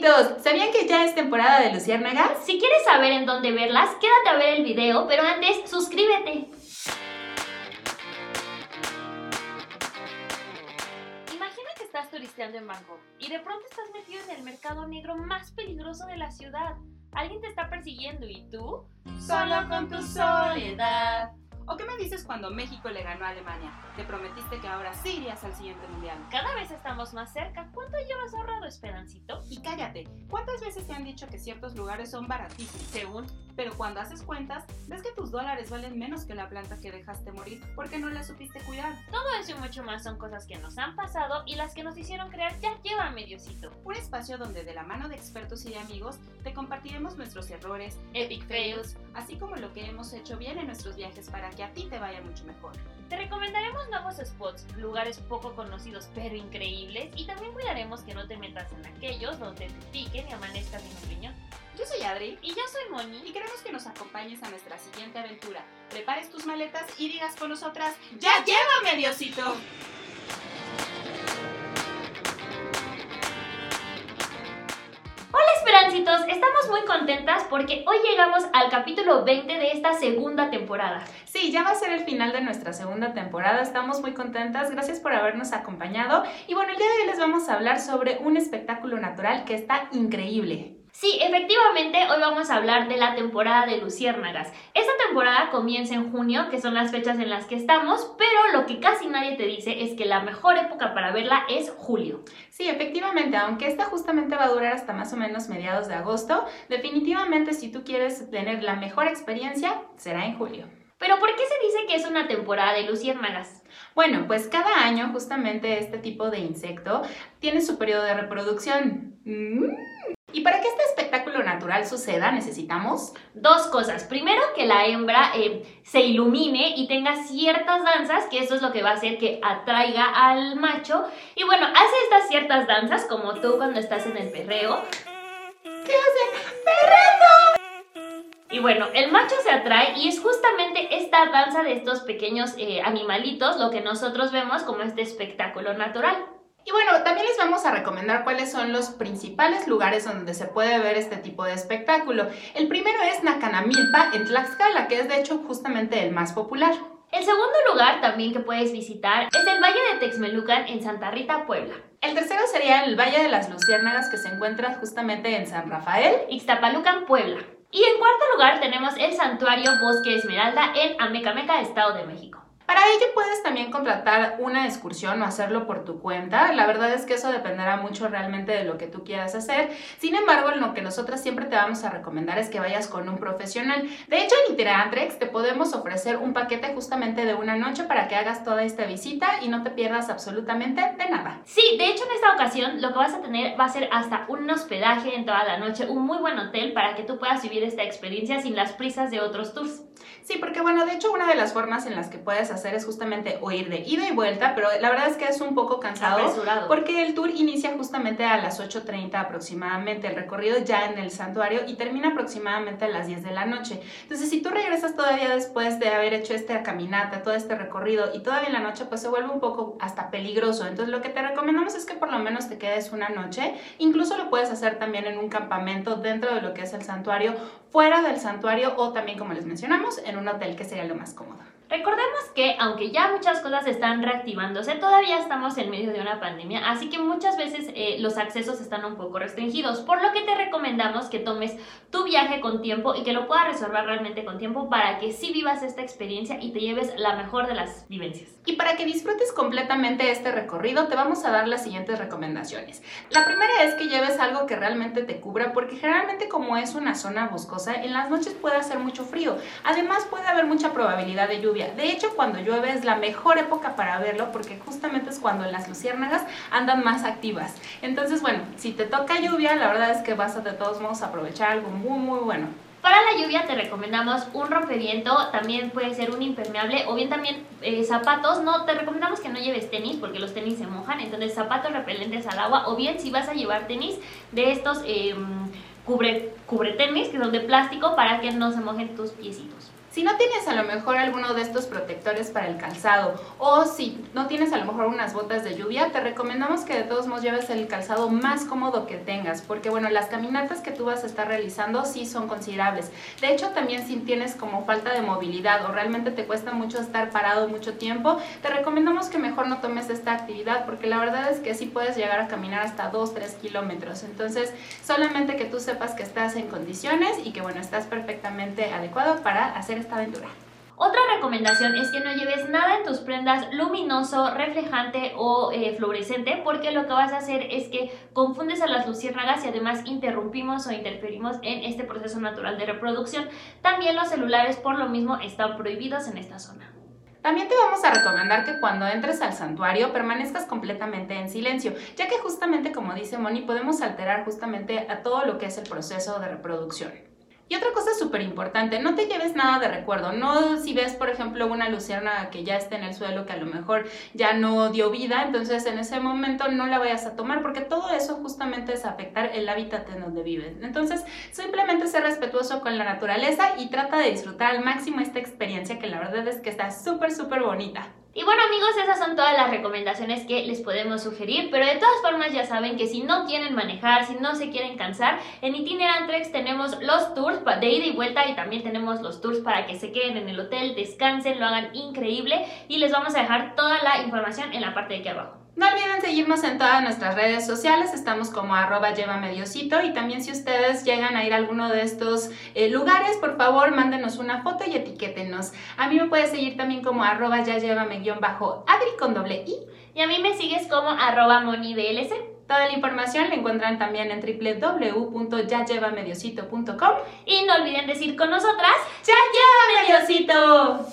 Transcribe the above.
Esperancitos, ¿sabían que ya es temporada de luciérnagas? Si quieres saber en dónde verlas, quédate a ver el video, pero antes suscríbete. Imagina que estás turisteando en Bangkok y de pronto estás metido en el mercado negro más peligroso de la ciudad. Alguien te está persiguiendo y tú, Solo con tu soledad. ¿O qué me dices cuando México le ganó a Alemania? Te prometiste que ahora sí irías al siguiente mundial. cada vez estamos más cerca. ¿Cuánto llevas ahorrado, Esperancito? Y cállate, ¿cuántas veces te han dicho que ciertos lugares son baratísimos? Según Pero cuando haces cuentas, ves que tus dólares valen menos que la planta que dejaste morir porque no la supiste cuidar. todo eso y mucho más son cosas que nos han pasado y las que nos hicieron crear ya lleva mediocito. Un espacio donde de la mano de expertos y de amigos te compartiremos nuestros errores, Epic fails. así como lo que hemos hecho bien en nuestros viajes para que a ti te vaya mucho mejor. Te recomendaremos nuevos spots, lugares poco conocidos pero increíbles y también cuidaremos que no te metas en aquellos donde te piquen y amanezcas sin opinión. Yo soy Adri Y yo soy y Moni. queremos que nos acompañes a nuestra siguiente aventura. Prepares tus maletas y digas con nosotras, ¡Ya llévame, Diosito! Estamos muy contentas porque hoy llegamos al capítulo 20 de esta segunda temporada. Sí, ya va a ser el final de nuestra segunda temporada. Estamos muy contentas. Gracias por habernos acompañado. Y bueno, el día de hoy les vamos a hablar sobre un espectáculo natural que está increíble. Sí, efectivamente, hoy vamos a hablar de la temporada de Luciérnagas. Esta temporada comienza en junio, que son las fechas en las que estamos, pero lo que casi nadie te dice es que la mejor época para verla es julio. Sí, efectivamente, aunque esta justamente va a durar hasta más o menos mediados de agosto, definitivamente si tú quieres tener la mejor experiencia, será en julio. Pero ¿por qué se dice que es una temporada de Luciérnagas? Bueno, pues cada año justamente este tipo de insecto tiene su periodo de reproducción. Mm. Y para que este espectáculo natural suceda, necesitamos Dos cosas. Primero, que la hembra eh, se ilumine y tenga ciertas danzas, que eso es lo que va a hacer que atraiga al macho. Y bueno, hace estas ciertas danzas, como tú cuando estás en el perreo. ¿Qué hacen? Y bueno, el macho se atrae y es justamente esta danza de estos pequeños eh, animalitos lo que nosotros vemos como este espectáculo natural. Y bueno, también les vamos a recomendar cuáles son los principales lugares donde se puede ver este tipo de espectáculo. El primero es Nacanamilpa en Tlaxcala, que es de hecho justamente el más popular. El segundo lugar también que puedes visitar es el Valle de Texmelucan en Santa Rita, Puebla. El tercero sería el Valle de las Luciérnagas, que se encuentra justamente en San Rafael. Ixtapalucan, Puebla. Y en cuarto lugar tenemos el Santuario Bosque Esmeralda en Amecameca, Estado de México. Para ello puedes también contratar una excursión o hacerlo por tu cuenta. La verdad es que eso dependerá mucho realmente de lo que tú quieras hacer. Sin embargo, lo que nosotras siempre te vamos a recomendar es que vayas con un profesional. De hecho, en Itinerantrex te podemos ofrecer un paquete justamente de una noche para que hagas toda esta visita y no te pierdas absolutamente de nada. Sí, de hecho en esta ocasión lo que vas a tener va a ser hasta un hospedaje en toda la noche, un muy buen hotel para que tú puedas vivir esta experiencia sin las prisas de otros tours. Sí, porque bueno, de hecho una de las formas en las que puedes hacer es justamente o ir de ida y vuelta, pero la verdad es que es un poco cansado. Apresurado. Porque el tour inicia justamente a las 8.30 aproximadamente, el recorrido ya en el santuario y termina aproximadamente a las 10 de la noche. Entonces, si tú regresas todavía después de haber hecho esta caminata, todo este recorrido y todavía en la noche, pues se vuelve un poco hasta peligroso. Entonces, lo que te recomendamos es que por lo menos te quedes una noche. Incluso lo puedes hacer también en un campamento dentro de lo que es el santuario, fuera del santuario o también, como les mencionamos, en un hotel que sería lo más cómodo. Recordemos que aunque ya muchas cosas están reactivándose, todavía estamos en medio de una pandemia, así que muchas veces eh, los accesos están un poco restringidos, por lo que te recomendamos que tomes tu viaje con tiempo y que lo puedas reservar realmente con tiempo para que sí vivas esta experiencia y te lleves la mejor de las vivencias. Y para que disfrutes completamente este recorrido, te vamos a dar las siguientes recomendaciones. La primera es que lleves algo que realmente te cubra, porque generalmente como es una zona boscosa, en las noches puede hacer mucho frío. Además puede haber mucha probabilidad de lluvia. De hecho, cuando llueve es la mejor época para verlo, porque justamente es cuando las luciérnagas andan más activas. Entonces, bueno, si te toca lluvia, la verdad es que vas a de todos modos aprovechar algo muy, muy bueno. Para la lluvia te recomendamos un rompeviento, también puede ser un impermeable o bien también eh, zapatos. No, te recomendamos que no lleves tenis porque los tenis se mojan, entonces zapatos repelentes al agua o bien si vas a llevar tenis de estos eh, cubre, cubre tenis que son de plástico para que no se mojen tus piecitos. Si no tienes a lo mejor alguno de estos protectores para el calzado o si no tienes a lo mejor unas botas de lluvia, te recomendamos que de todos modos lleves el calzado más cómodo que tengas, porque bueno, las caminatas que tú vas a estar realizando sí son considerables. De hecho, también si tienes como falta de movilidad o realmente te cuesta mucho estar parado mucho tiempo, te recomendamos que mejor no tomes esta actividad, porque la verdad es que sí puedes llegar a caminar hasta 2, 3 kilómetros. Entonces, solamente que tú sepas que estás en condiciones y que bueno, estás perfectamente adecuado para hacer esta aventura. Otra recomendación es que no lleves nada en tus prendas luminoso, reflejante o eh, fluorescente porque lo que vas a hacer es que confundes a las luciérnagas y además interrumpimos o interferimos en este proceso natural de reproducción. También los celulares por lo mismo están prohibidos en esta zona. También te vamos a recomendar que cuando entres al santuario permanezcas completamente en silencio, ya que justamente como dice Moni podemos alterar justamente a todo lo que es el proceso de reproducción. Y otra cosa súper importante, no te lleves nada de recuerdo. No si ves, por ejemplo, una luciérnaga que ya está en el suelo, que a lo mejor ya no dio vida, entonces en ese momento no la vayas a tomar, porque todo eso justamente es afectar el hábitat en donde vives. Entonces, simplemente ser respetuoso con la naturaleza y trata de disfrutar al máximo esta experiencia que la verdad es que está súper, súper bonita. Y bueno amigos, esas son todas las recomendaciones que les podemos sugerir, pero de todas formas ya saben que si no quieren manejar, si no se quieren cansar, en Itinerantrex tenemos los tours de ida y vuelta y también tenemos los tours para que se queden en el hotel, descansen, lo hagan increíble y les vamos a dejar toda la información en la parte de aquí abajo. No olviden seguirnos en todas nuestras redes sociales, estamos como arroba lleva mediocito y también si ustedes llegan a ir a alguno de estos eh, lugares, por favor mándenos una foto y etiquétenos. A mí me puedes seguir también como arroba ya llévame guion bajo adri con doble i. Y a mí me sigues como arroba monidlc. Toda la información la encuentran también en www.yayevamediocito.com y no olviden decir con nosotras, ¡Ya lleva mediocito!